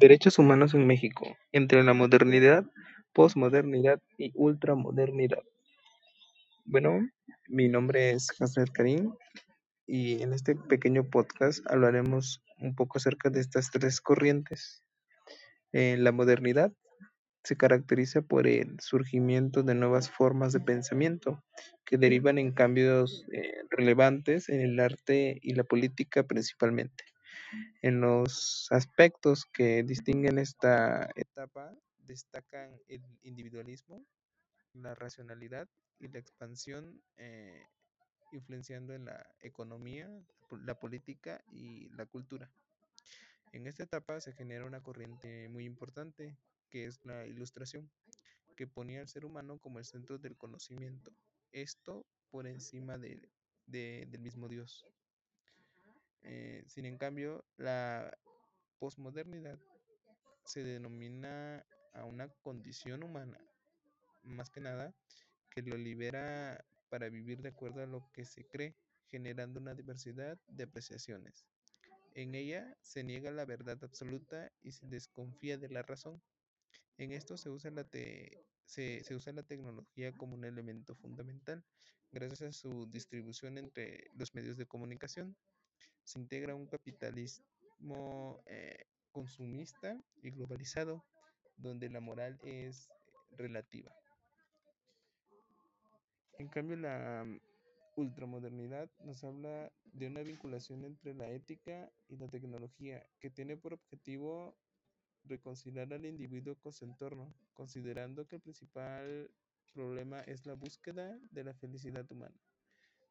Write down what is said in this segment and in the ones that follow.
Derechos humanos en México, entre la modernidad, posmodernidad y ultramodernidad. Bueno, mi nombre es Hasner Karim y en este pequeño podcast hablaremos un poco acerca de estas tres corrientes. En la modernidad se caracteriza por el surgimiento de nuevas formas de pensamiento que derivan en cambios eh, relevantes en el arte y la política principalmente. En los aspectos que distinguen esta etapa destacan el individualismo, la racionalidad y la expansión eh, influenciando en la economía, la política y la cultura. En esta etapa se genera una corriente muy importante que es la ilustración, que ponía al ser humano como el centro del conocimiento, esto por encima de, del mismo Dios. Eh, sin en cambio, la posmodernidad se denomina a una condición humana, más que nada, que lo libera para vivir de acuerdo a lo que se cree, generando una diversidad de apreciaciones. En ella se niega la verdad absoluta y se desconfía de la razón. En esto se usa la, se, se usa la tecnología como un elemento fundamental, gracias a su distribución entre los medios de comunicación se integra un capitalismo eh, consumista y globalizado, donde la moral es relativa. En cambio, la mm, ultramodernidad nos habla de una vinculación entre la ética y la tecnología, que tiene por objetivo reconciliar al individuo con su entorno, considerando que el principal problema es la búsqueda de la felicidad humana.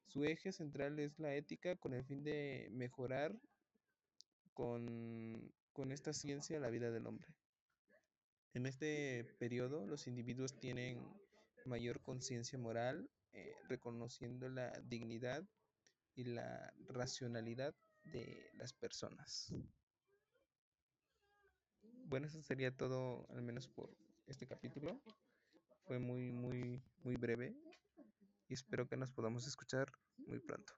Su eje central es la ética con el fin de mejorar con, esta ciencia la vida del hombre. En este periodo los individuos tienen mayor conciencia moral, eh, reconociendo la dignidad y la racionalidad de las personas. Bueno, eso sería todo, al menos por este capítulo. Fue muy, muy, muy breve y espero que nos podamos escuchar muy pronto.